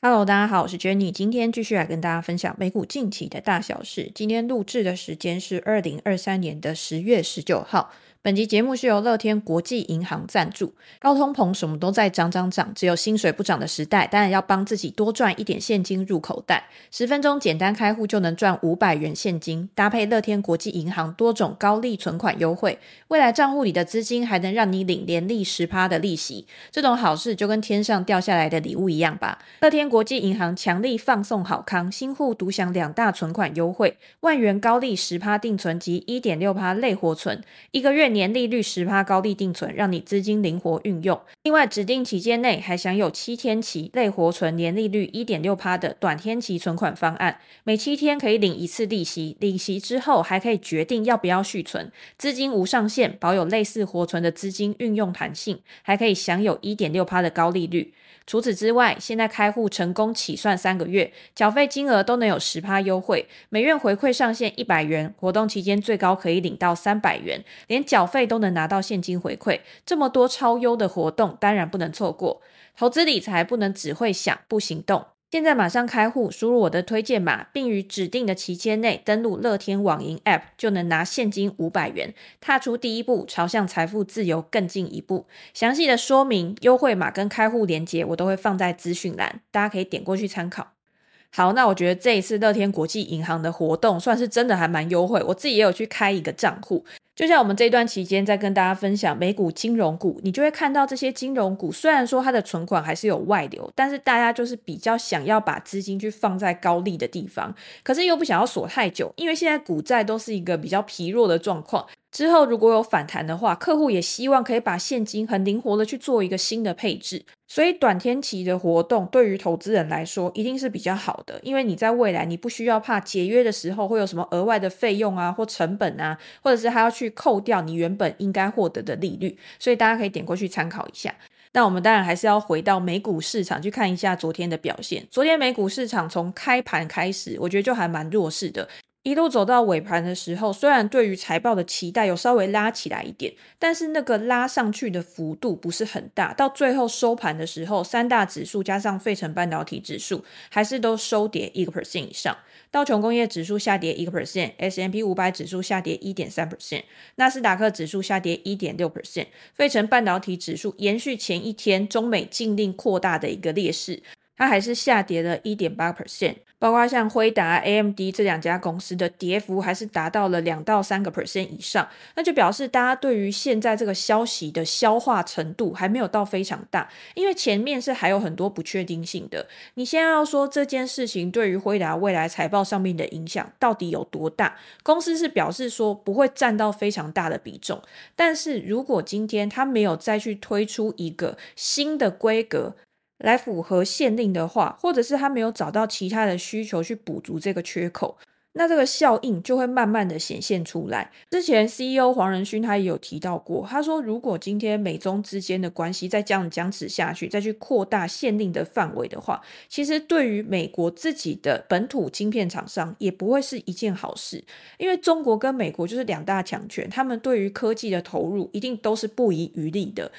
Hello，大家好，我是 Jenny，今天继续来跟大家分享美股近期的大小事。今天录制的时间是二零二三年的十月十九号。本集节目是由乐天国际银行赞助。高通膨，什么都在涨涨涨，只有薪水不涨的时代，当然要帮自己多赚一点现金入口袋。十分钟简单开户就能赚五百元现金，搭配乐天国际银行多种高利存款优惠，未来账户里的资金还能让你领年利十趴的利息。这种好事就跟天上掉下来的礼物一样吧？乐天国际银行强力放送好康，新户独享两大存款优惠：万元高利十趴定存及一点六趴类活存，一个月年利率十趴高利定存，让你资金灵活运用。另外，指定期间内还享有七天期类活存年利率一点六趴的短天期存款方案，每七天可以领一次利息，领息之后还可以决定要不要续存，资金无上限，保有类似活存的资金运用弹性，还可以享有一点六趴的高利率。除此之外，现在开户成功起算三个月，缴费金额都能有十趴优惠，每月回馈上限一百元，活动期间最高可以领到三百元，连缴费都能拿到现金回馈。这么多超优的活动，当然不能错过。投资理财不能只会想不行动。现在马上开户，输入我的推荐码，并于指定的期间内登录乐天网银 App，就能拿现金五百元，踏出第一步，朝向财富自由更进一步。详细的说明、优惠码跟开户链接，我都会放在资讯栏，大家可以点过去参考。好，那我觉得这一次乐天国际银行的活动算是真的还蛮优惠，我自己也有去开一个账户。就像我们这段期间在跟大家分享美股金融股，你就会看到这些金融股，虽然说它的存款还是有外流，但是大家就是比较想要把资金去放在高利的地方，可是又不想要锁太久，因为现在股债都是一个比较疲弱的状况。之后如果有反弹的话，客户也希望可以把现金很灵活的去做一个新的配置，所以短天期的活动对于投资人来说一定是比较好的，因为你在未来你不需要怕解约的时候会有什么额外的费用啊或成本啊，或者是还要去扣掉你原本应该获得的利率，所以大家可以点过去参考一下。那我们当然还是要回到美股市场去看一下昨天的表现。昨天美股市场从开盘开始，我觉得就还蛮弱势的。一路走到尾盘的时候，虽然对于财报的期待有稍微拉起来一点，但是那个拉上去的幅度不是很大。到最后收盘的时候，三大指数加上费城半导体指数，还是都收跌一个 percent 以上。道琼工业指数下跌一个 percent，S&P 五百指数下跌一点三 percent，纳斯达克指数下跌一点六 percent，费城半导体指数延续前一天中美禁令扩大的一个劣势。它还是下跌了一点八 percent，包括像辉达、AMD 这两家公司的跌幅还是达到了两到三个 percent 以上，那就表示大家对于现在这个消息的消化程度还没有到非常大，因为前面是还有很多不确定性的。你现在要说这件事情对于辉达未来财报上面的影响到底有多大？公司是表示说不会占到非常大的比重，但是如果今天它没有再去推出一个新的规格，来符合限令的话，或者是他没有找到其他的需求去补足这个缺口，那这个效应就会慢慢的显现出来。之前 CEO 黄仁勋他也有提到过，他说如果今天美中之间的关系再这样僵持下去，再去扩大限令的范围的话，其实对于美国自己的本土晶片厂商也不会是一件好事，因为中国跟美国就是两大强权，他们对于科技的投入一定都是不遗余力的。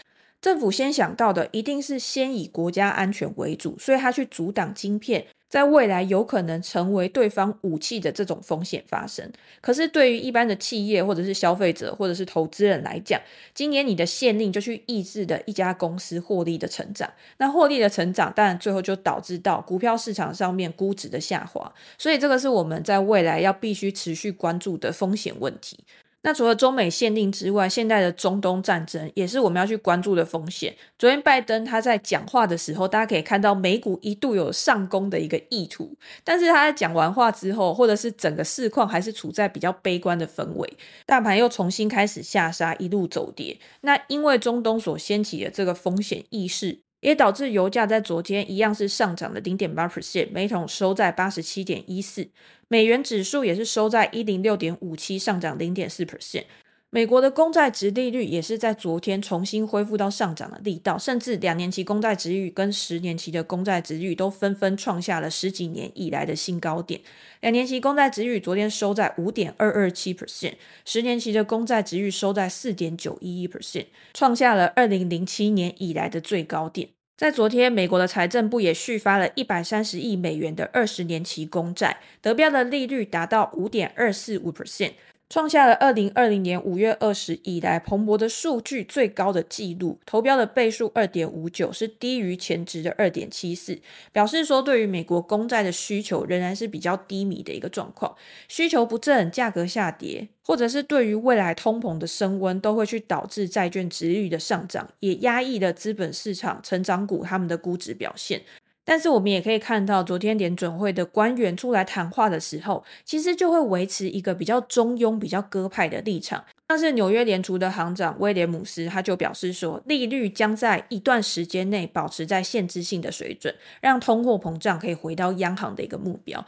政府先想到的一定是先以国家安全为主，所以他去阻挡晶片在未来有可能成为对方武器的这种风险发生。可是对于一般的企业或者是消费者或者是投资人来讲，今年你的限令就去抑制的一家公司获利的成长，那获利的成长当然最后就导致到股票市场上面估值的下滑，所以这个是我们在未来要必须持续关注的风险问题。那除了中美限定之外，现在的中东战争也是我们要去关注的风险。昨天拜登他在讲话的时候，大家可以看到美股一度有上攻的一个意图，但是他在讲完话之后，或者是整个市况还是处在比较悲观的氛围，大盘又重新开始下杀，一路走跌。那因为中东所掀起的这个风险意识。也导致油价在昨天一样是上涨了零点八 percent，每桶收在八十七点一四，美元指数也是收在一零六点五七，上涨零点四 percent。美国的公债殖利率也是在昨天重新恢复到上涨的力道，甚至两年期公债殖利率跟十年期的公债殖利率都纷纷创下了十几年以来的新高点。两年期公债殖利率昨天收在五点二二七 percent，十年期的公债殖利率收在四点九一一 percent，创下了二零零七年以来的最高点。在昨天，美国的财政部也续发了一百三十亿美元的二十年期公债，得标的利率达到五点二四五 percent。创下了二零二零年五月二十以来彭博的数据最高的纪录，投标的倍数二点五九是低于前值的二点七四，表示说对于美国公债的需求仍然是比较低迷的一个状况，需求不振，价格下跌，或者是对于未来通膨的升温，都会去导致债券殖利率的上涨，也压抑了资本市场成长股他们的估值表现。但是我们也可以看到，昨天联准会的官员出来谈话的时候，其实就会维持一个比较中庸、比较鸽派的立场。像是纽约联储的行长威廉姆斯，他就表示说，利率将在一段时间内保持在限制性的水准，让通货膨胀可以回到央行的一个目标。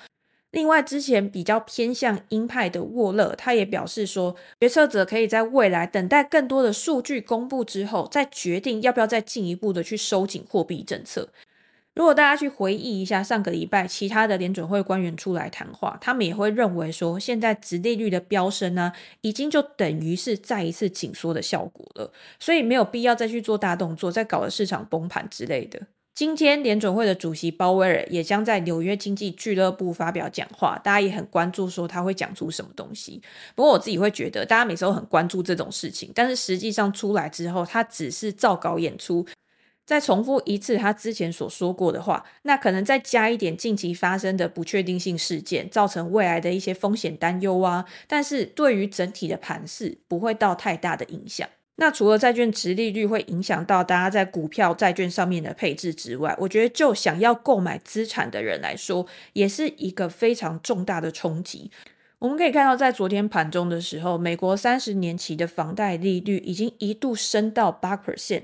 另外，之前比较偏向鹰派的沃勒，他也表示说，决策者可以在未来等待更多的数据公布之后，再决定要不要再进一步的去收紧货币政策。如果大家去回忆一下上个礼拜其他的联准会官员出来谈话，他们也会认为说，现在殖利率的飙升呢，已经就等于是再一次紧缩的效果了，所以没有必要再去做大动作，再搞得市场崩盘之类的。今天联准会的主席鲍威尔也将在纽约经济俱乐部发表讲话，大家也很关注说他会讲出什么东西。不过我自己会觉得，大家每次都很关注这种事情，但是实际上出来之后，他只是照稿演出。再重复一次他之前所说过的话，那可能再加一点近期发生的不确定性事件，造成未来的一些风险担忧啊。但是对于整体的盘势不会到太大的影响。那除了债券殖利率会影响到大家在股票、债券上面的配置之外，我觉得就想要购买资产的人来说，也是一个非常重大的冲击。我们可以看到，在昨天盘中的时候，美国三十年期的房贷利率已经一度升到八 percent。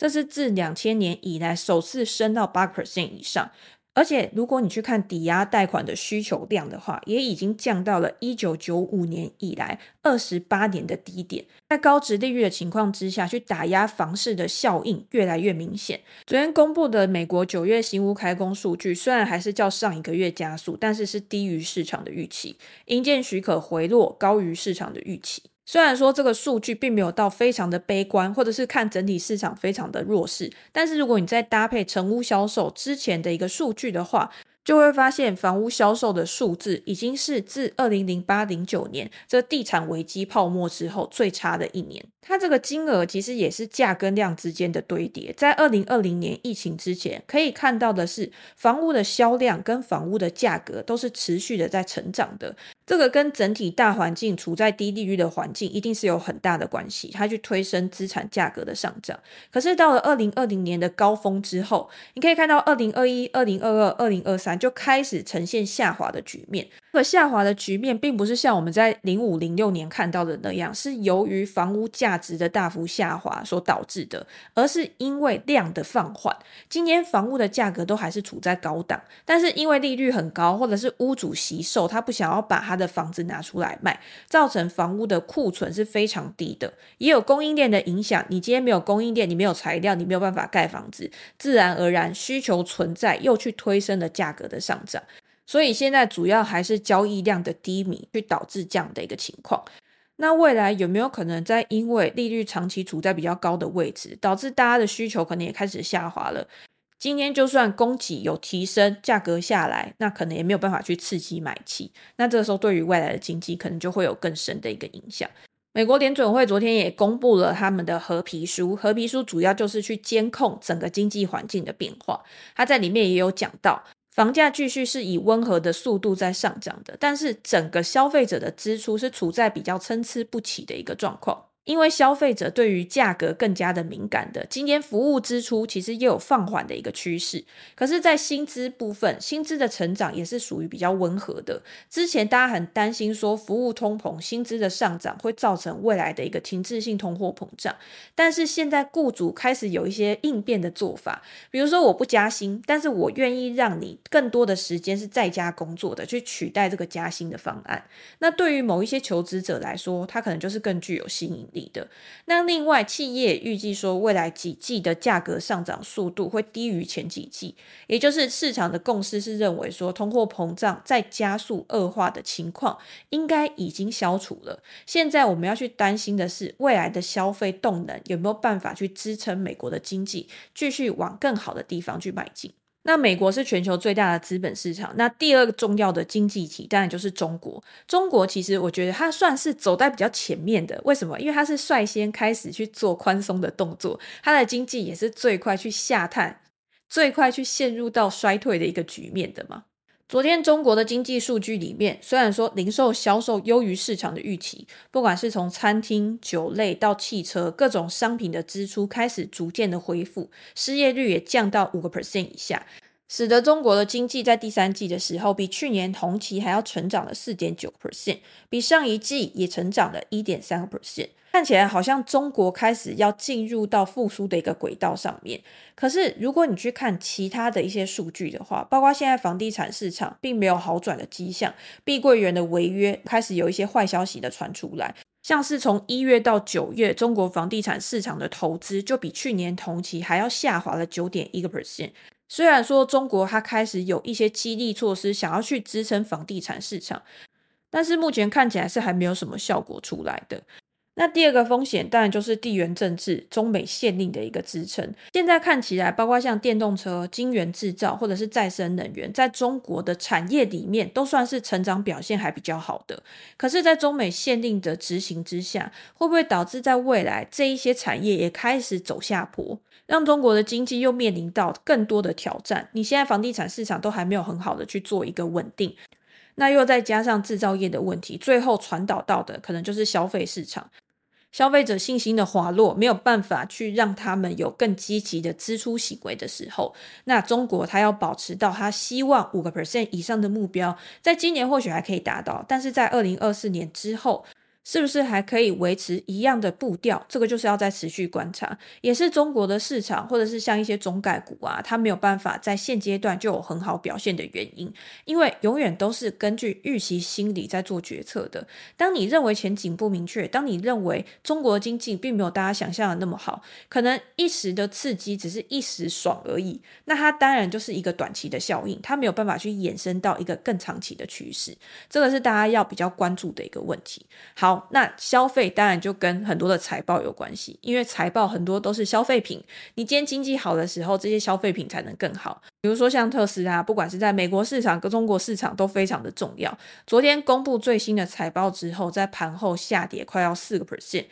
这是自两千年以来首次升到八 percent 以上，而且如果你去看抵押贷款的需求量的话，也已经降到了一九九五年以来二十八年的低点。在高值利率的情况之下，去打压房市的效应越来越明显。昨天公布的美国九月新屋开工数据，虽然还是较上一个月加速，但是是低于市场的预期，营建许可回落高于市场的预期。虽然说这个数据并没有到非常的悲观，或者是看整体市场非常的弱势，但是如果你在搭配成屋销售之前的一个数据的话，就会发现房屋销售的数字已经是自二零零八零九年这地产危机泡沫之后最差的一年。它这个金额其实也是价跟量之间的堆叠。在二零二零年疫情之前，可以看到的是房屋的销量跟房屋的价格都是持续的在成长的。这个跟整体大环境处在低利率的环境一定是有很大的关系，它去推升资产价格的上涨。可是到了二零二零年的高峰之后，你可以看到二零二一、二零二二、二零二三就开始呈现下滑的局面。这个下滑的局面并不是像我们在零五零六年看到的那样，是由于房屋价值的大幅下滑所导致的，而是因为量的放缓。今年房屋的价格都还是处在高档，但是因为利率很高，或者是屋主惜售，他不想要把他的房子拿出来卖，造成房屋的库存是非常低的，也有供应链的影响。你今天没有供应链，你没有材料，你没有办法盖房子，自然而然需求存在，又去推升了价格的上涨。所以现在主要还是交易量的低迷，去导致这样的一个情况。那未来有没有可能在因为利率长期处在比较高的位置，导致大家的需求可能也开始下滑了？今天就算供给有提升，价格下来，那可能也没有办法去刺激买气。那这个时候对于未来的经济可能就会有更深的一个影响。美国联准会昨天也公布了他们的褐皮书，褐皮书主要就是去监控整个经济环境的变化。它在里面也有讲到。房价继续是以温和的速度在上涨的，但是整个消费者的支出是处在比较参差不齐的一个状况。因为消费者对于价格更加的敏感的，今年服务支出其实也有放缓的一个趋势。可是，在薪资部分，薪资的成长也是属于比较温和的。之前大家很担心说，服务通膨、薪资的上涨会造成未来的一个停滞性通货膨胀。但是现在雇主开始有一些应变的做法，比如说我不加薪，但是我愿意让你更多的时间是在家工作的，去取代这个加薪的方案。那对于某一些求职者来说，他可能就是更具有吸引利的。那另外，企业预计说，未来几季的价格上涨速度会低于前几季，也就是市场的共识是认为说，通货膨胀在加速恶化的情况应该已经消除了。现在我们要去担心的是，未来的消费动能有没有办法去支撑美国的经济继续往更好的地方去迈进。那美国是全球最大的资本市场，那第二个重要的经济体当然就是中国。中国其实我觉得它算是走在比较前面的，为什么？因为它是率先开始去做宽松的动作，它的经济也是最快去下探、最快去陷入到衰退的一个局面的嘛。昨天中国的经济数据里面，虽然说零售销售优于市场的预期，不管是从餐厅、酒类到汽车，各种商品的支出开始逐渐的恢复，失业率也降到五个 percent 以下，使得中国的经济在第三季的时候，比去年同期还要成长了四点九 percent，比上一季也成长了一点三个 percent。看起来好像中国开始要进入到复苏的一个轨道上面，可是如果你去看其他的一些数据的话，包括现在房地产市场并没有好转的迹象，碧桂园的违约开始有一些坏消息的传出来，像是从一月到九月，中国房地产市场的投资就比去年同期还要下滑了九点一个 percent。虽然说中国它开始有一些激励措施想要去支撑房地产市场，但是目前看起来是还没有什么效果出来的。那第二个风险当然就是地缘政治、中美限令的一个支撑。现在看起来，包括像电动车、晶圆制造或者是再生能源，在中国的产业里面都算是成长表现还比较好的。可是，在中美限令的执行之下，会不会导致在未来这一些产业也开始走下坡，让中国的经济又面临到更多的挑战？你现在房地产市场都还没有很好的去做一个稳定，那又再加上制造业的问题，最后传导到的可能就是消费市场。消费者信心的滑落，没有办法去让他们有更积极的支出行为的时候，那中国它要保持到它希望五个 percent 以上的目标，在今年或许还可以达到，但是在二零二四年之后。是不是还可以维持一样的步调？这个就是要再持续观察，也是中国的市场，或者是像一些中概股啊，它没有办法在现阶段就有很好表现的原因，因为永远都是根据预期心理在做决策的。当你认为前景不明确，当你认为中国经济并没有大家想象的那么好，可能一时的刺激只是一时爽而已，那它当然就是一个短期的效应，它没有办法去衍生到一个更长期的趋势，这个是大家要比较关注的一个问题。好。那消费当然就跟很多的财报有关系，因为财报很多都是消费品。你今天经济好的时候，这些消费品才能更好。比如说像特斯拉，不管是在美国市场跟中国市场都非常的重要。昨天公布最新的财报之后，在盘后下跌快要四个 percent。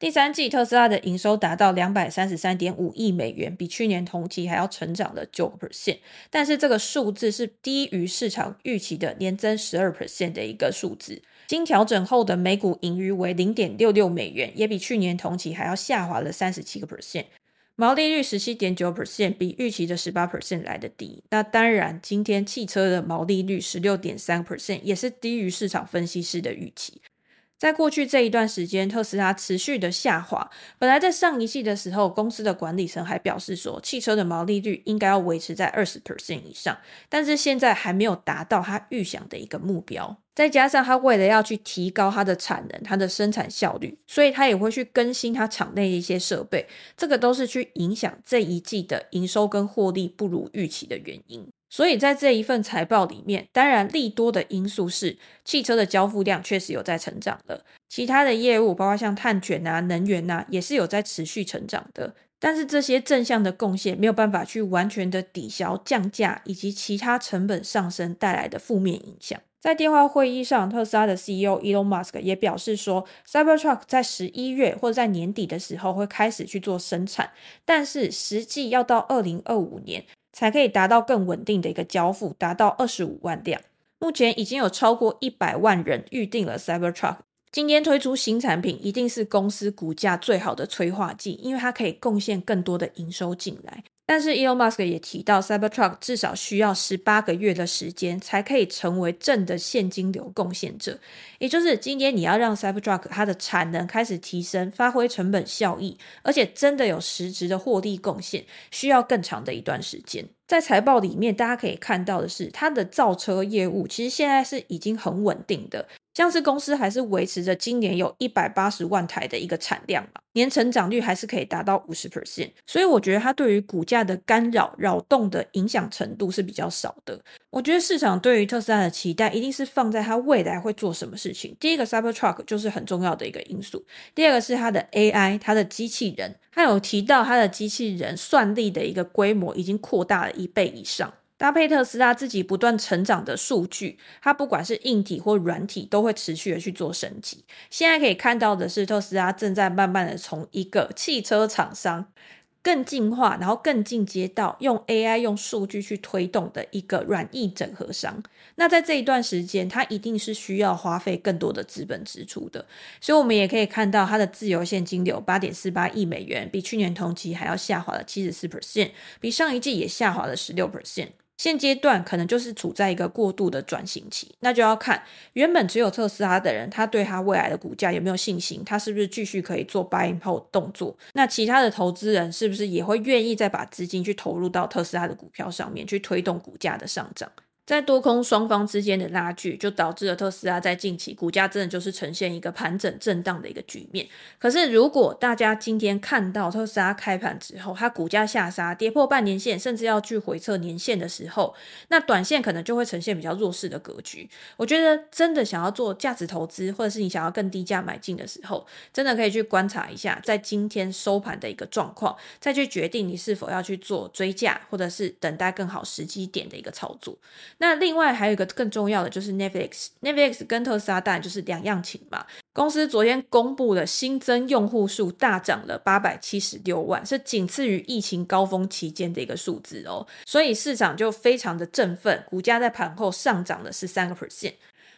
第三季特斯拉的营收达到两百三十三点五亿美元，比去年同期还要成长了九个 percent。但是这个数字是低于市场预期的年增十二 percent 的一个数字。经调整后的每股盈余为零点六六美元，也比去年同期还要下滑了三十七个 percent，毛利率十七点九 percent，比预期的十八 percent 来得低。那当然，今天汽车的毛利率十六点三 percent，也是低于市场分析师的预期。在过去这一段时间，特斯拉持续的下滑。本来在上一季的时候，公司的管理层还表示说，汽车的毛利率应该要维持在二十 percent 以上，但是现在还没有达到他预想的一个目标。再加上他为了要去提高它的产能、它的生产效率，所以他也会去更新他厂内的一些设备，这个都是去影响这一季的营收跟获利不如预期的原因。所以在这一份财报里面，当然利多的因素是汽车的交付量确实有在成长了，其他的业务包括像碳卷啊、能源啊，也是有在持续成长的。但是这些正向的贡献没有办法去完全的抵消降价以及其他成本上升带来的负面影响。在电话会议上，特斯拉的 CEO Elon Musk 也表示说，Cybertruck 在十一月或者在年底的时候会开始去做生产，但是实际要到二零二五年。才可以达到更稳定的一个交付，达到二十五万辆。目前已经有超过一百万人预定了 Cybertruck。今天推出新产品，一定是公司股价最好的催化剂，因为它可以贡献更多的营收进来。但是，Elon Musk 也提到，Cybertruck 至少需要十八个月的时间，才可以成为正的现金流贡献者。也就是今天你要让 Cybertruck 它的产能开始提升，发挥成本效益，而且真的有实质的获利贡献，需要更长的一段时间。在财报里面，大家可以看到的是，它的造车业务其实现在是已经很稳定的。像是公司还是维持着今年有一百八十万台的一个产量嘛，年成长率还是可以达到五十 percent，所以我觉得它对于股价的干扰、扰动的影响程度是比较少的。我觉得市场对于特斯拉的期待一定是放在它未来会做什么事情。第一个 Cybertruck 就是很重要的一个因素，第二个是它的 AI，它的机器人，它有提到它的机器人算力的一个规模已经扩大了一倍以上。搭配特斯拉自己不断成长的数据，它不管是硬体或软体，都会持续的去做升级。现在可以看到的是，特斯拉正在慢慢的从一个汽车厂商更进化，然后更进阶到用 AI、用数据去推动的一个软硬整合商。那在这一段时间，它一定是需要花费更多的资本支出的。所以，我们也可以看到它的自由现金流八点四八亿美元，比去年同期还要下滑了七十四 percent，比上一季也下滑了十六 percent。现阶段可能就是处在一个过度的转型期，那就要看原本只有特斯拉的人，他对他未来的股价有没有信心，他是不是继续可以做 buying 后动作？那其他的投资人是不是也会愿意再把资金去投入到特斯拉的股票上面，去推动股价的上涨？在多空双方之间的拉锯，就导致了特斯拉在近期股价真的就是呈现一个盘整震荡的一个局面。可是，如果大家今天看到特斯拉开盘之后，它股价下杀，跌破半年线，甚至要去回测年线的时候，那短线可能就会呈现比较弱势的格局。我觉得，真的想要做价值投资，或者是你想要更低价买进的时候，真的可以去观察一下在今天收盘的一个状况，再去决定你是否要去做追价，或者是等待更好时机点的一个操作。那另外还有一个更重要的就是 Netflix，Netflix 跟特斯拉当然就是两样情嘛。公司昨天公布了新增用户数大涨了八百七十六万，是仅次于疫情高峰期间的一个数字哦，所以市场就非常的振奋，股价在盘后上涨了十三个 percent。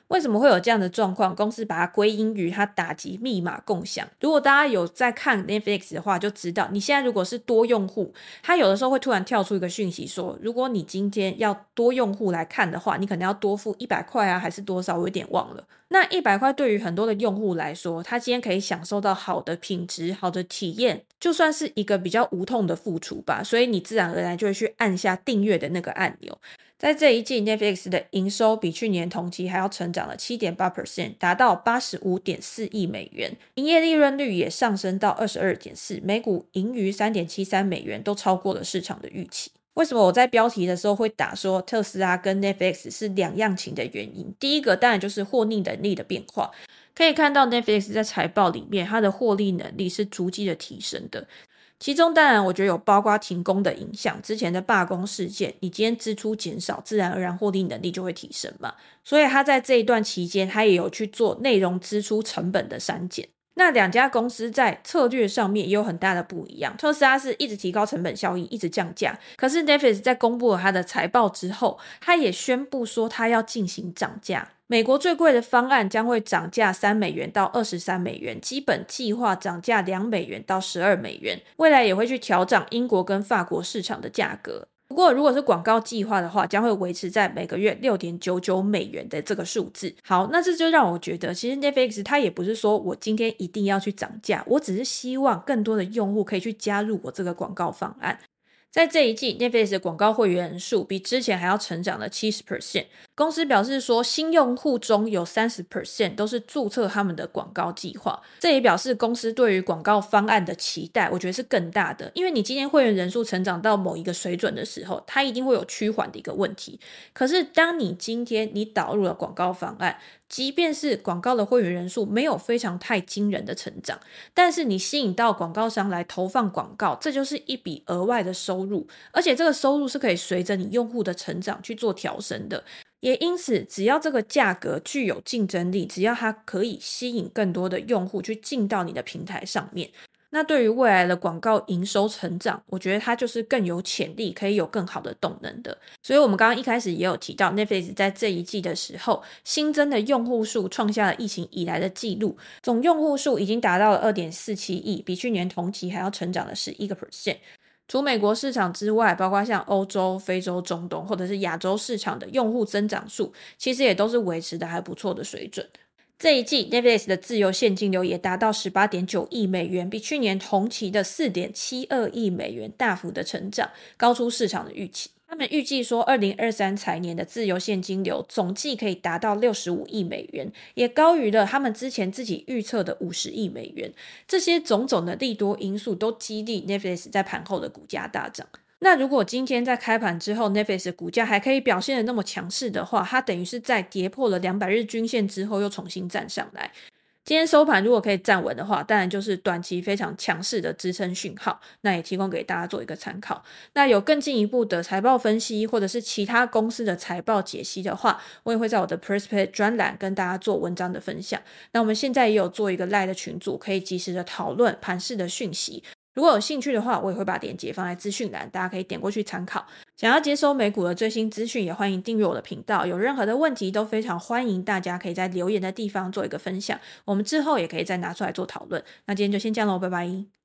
为什么会有这样的状况？公司把它归因于它打击密码共享。如果大家有在看 Netflix 的话，就知道你现在如果是多用户，它有的时候会突然跳出一个讯息说，如果你今天要多用户来看的话，你可能要多付一百块啊，还是多少？我有点忘了。那一百块对于很多的用户来说，他今天可以享受到好的品质、好的体验，就算是一个比较无痛的付出吧。所以你自然而然就会去按下订阅的那个按钮。在这一季，Netflix 的营收比去年同期还要成长了七点八 percent，达到八十五点四亿美元，营业利润率也上升到二十二点四，每股盈余三点七三美元，都超过了市场的预期。为什么我在标题的时候会打说特斯拉跟 Netflix 是两样情的原因？第一个当然就是获利能力的变化，可以看到 Netflix 在财报里面，它的获利能力是逐季的提升的。其中当然，我觉得有包括停工的影响，之前的罢工事件，你今天支出减少，自然而然获利能力就会提升嘛。所以他在这一段期间，他也有去做内容支出成本的删减。那两家公司在策略上面也有很大的不一样。特斯拉是一直提高成本效益，一直降价，可是 Netflix 在公布了他的财报之后，他也宣布说他要进行涨价。美国最贵的方案将会涨价三美元到二十三美元，基本计划涨价两美元到十二美元，未来也会去调涨英国跟法国市场的价格。不过，如果是广告计划的话，将会维持在每个月六点九九美元的这个数字。好，那这就让我觉得，其实 Netflix 它也不是说我今天一定要去涨价，我只是希望更多的用户可以去加入我这个广告方案。在这一季，Netflix 的广告会员人数比之前还要成长了七十 percent。公司表示说，新用户中有三十 percent 都是注册他们的广告计划。这也表示公司对于广告方案的期待，我觉得是更大的。因为你今天会员人数成长到某一个水准的时候，它一定会有趋缓的一个问题。可是，当你今天你导入了广告方案，即便是广告的会员人数没有非常太惊人的成长，但是你吸引到广告商来投放广告，这就是一笔额外的收入，而且这个收入是可以随着你用户的成长去做调升的。也因此，只要这个价格具有竞争力，只要它可以吸引更多的用户去进到你的平台上面。那对于未来的广告营收成长，我觉得它就是更有潜力，可以有更好的动能的。所以，我们刚刚一开始也有提到，Netflix 在这一季的时候，新增的用户数创下了疫情以来的纪录，总用户数已经达到了二点四七亿，比去年同期还要成长了十一个 percent。除美国市场之外，包括像欧洲、非洲、中东或者是亚洲市场的用户增长数，其实也都是维持的还不错的水准。这一季，Netflix 的自由现金流也达到十八点九亿美元，比去年同期的四点七二亿美元大幅的成长，高出市场的预期。他们预计说，二零二三财年的自由现金流总计可以达到六十五亿美元，也高于了他们之前自己预测的五十亿美元。这些种种的利多因素都激励 Netflix 在盘后的股价大涨。那如果今天在开盘之后，Netflix 股价还可以表现得那么强势的话，它等于是在跌破了两百日均线之后又重新站上来。今天收盘如果可以站稳的话，当然就是短期非常强势的支撑讯号，那也提供给大家做一个参考。那有更进一步的财报分析，或者是其他公司的财报解析的话，我也会在我的 prospect 专栏跟大家做文章的分享。那我们现在也有做一个 live 的群组，可以及时的讨论盘市的讯息。如果有兴趣的话，我也会把链接放在资讯栏，大家可以点过去参考。想要接收美股的最新资讯，也欢迎订阅我的频道。有任何的问题，都非常欢迎大家可以在留言的地方做一个分享，我们之后也可以再拿出来做讨论。那今天就先这样喽，拜拜。